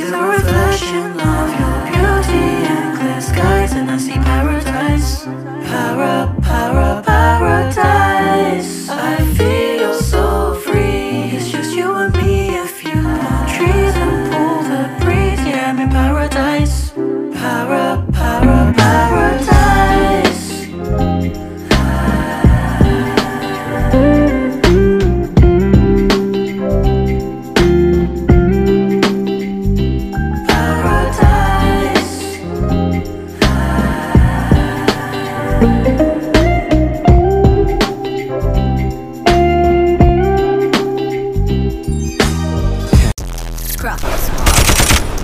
is a reflection line.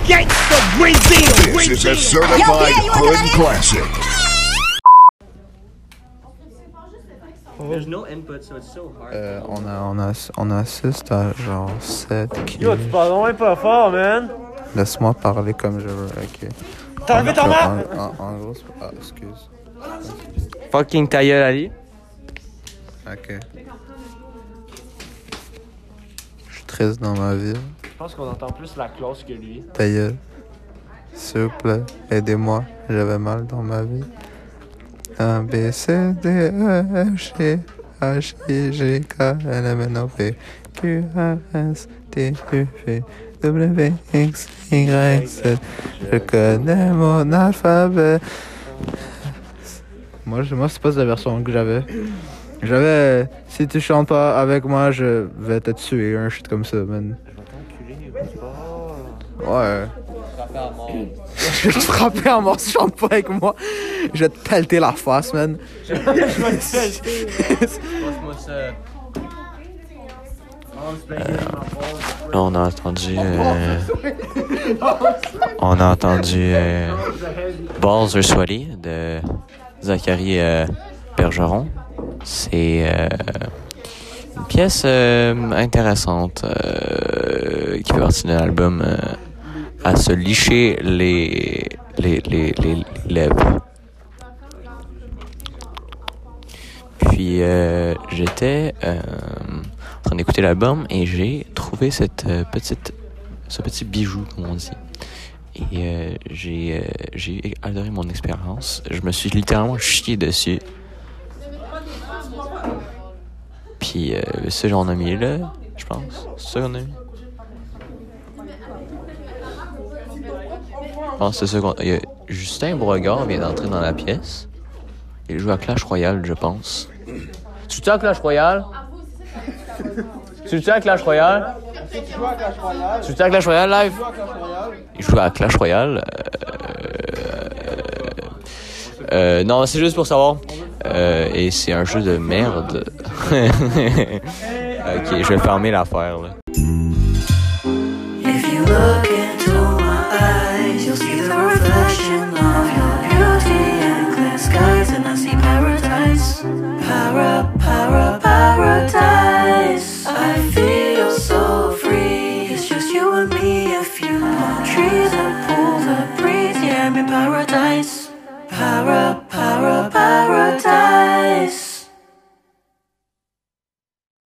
This is a certified hood classic. There's no input, so it's so hard. Euh, on, a, on, a, on assiste à genre 7 Yo, tu parles vraiment pas fort, man. Laisse-moi parler comme je veux, ok. T'as enlevé ton En- masque? En, en, en gros, c'est- ah, excuse. Fucking ta gueule, Ali. Ok. Je suis triste dans ma vie. Je pense qu'on entend plus la classe que lui. Ta gueule. Plaît, aidez-moi. J'avais mal dans ma vie. A, B, C, D, E, F, G, H, I, J, K, L, M, N, O, P, Q, S, T, U, V, W, X, Y, Z. Je connais mon alphabet. Moi, je- moi c'est pas la version que j'avais. J'avais. Si tu chantes pas avec moi, je vais te tuer, un shit comme ça, man. Ouais. Je vais te frapper à mort si tu chantes pas avec moi. Je vais te pelleter la face, man. Là, on a entendu. euh, on a entendu. Euh, Balls Are Sweaty de Zachary euh, Bergeron. C'est une pièce intéressante qui fait partie d'un album euh, à se licher les, les, les, les lèvres. Puis euh, j'étais euh, en train d'écouter l'album et j'ai trouvé cette euh, petite, ce petit bijou, comme on dit. Et j'ai j'ai adoré mon expérience. Je me suis littéralement chié dessus. Puis euh, ça, j'en ai mis là, je pense. C'est ça qu'on a mis. Je pense que c'est ça qu'on il y a Justin Beauregard vient d'entrer dans la pièce. Il joue à Clash Royale, je pense. Tu joues à Clash Royale? Tu joues à Clash Royale? Tu joues à Clash Royale live? Il joue à Clash Royale. Euh, euh, non, c'est juste pour savoir. Euh, et c'est un jeu de merde. ok, je vais fermer l'affaire là. Para.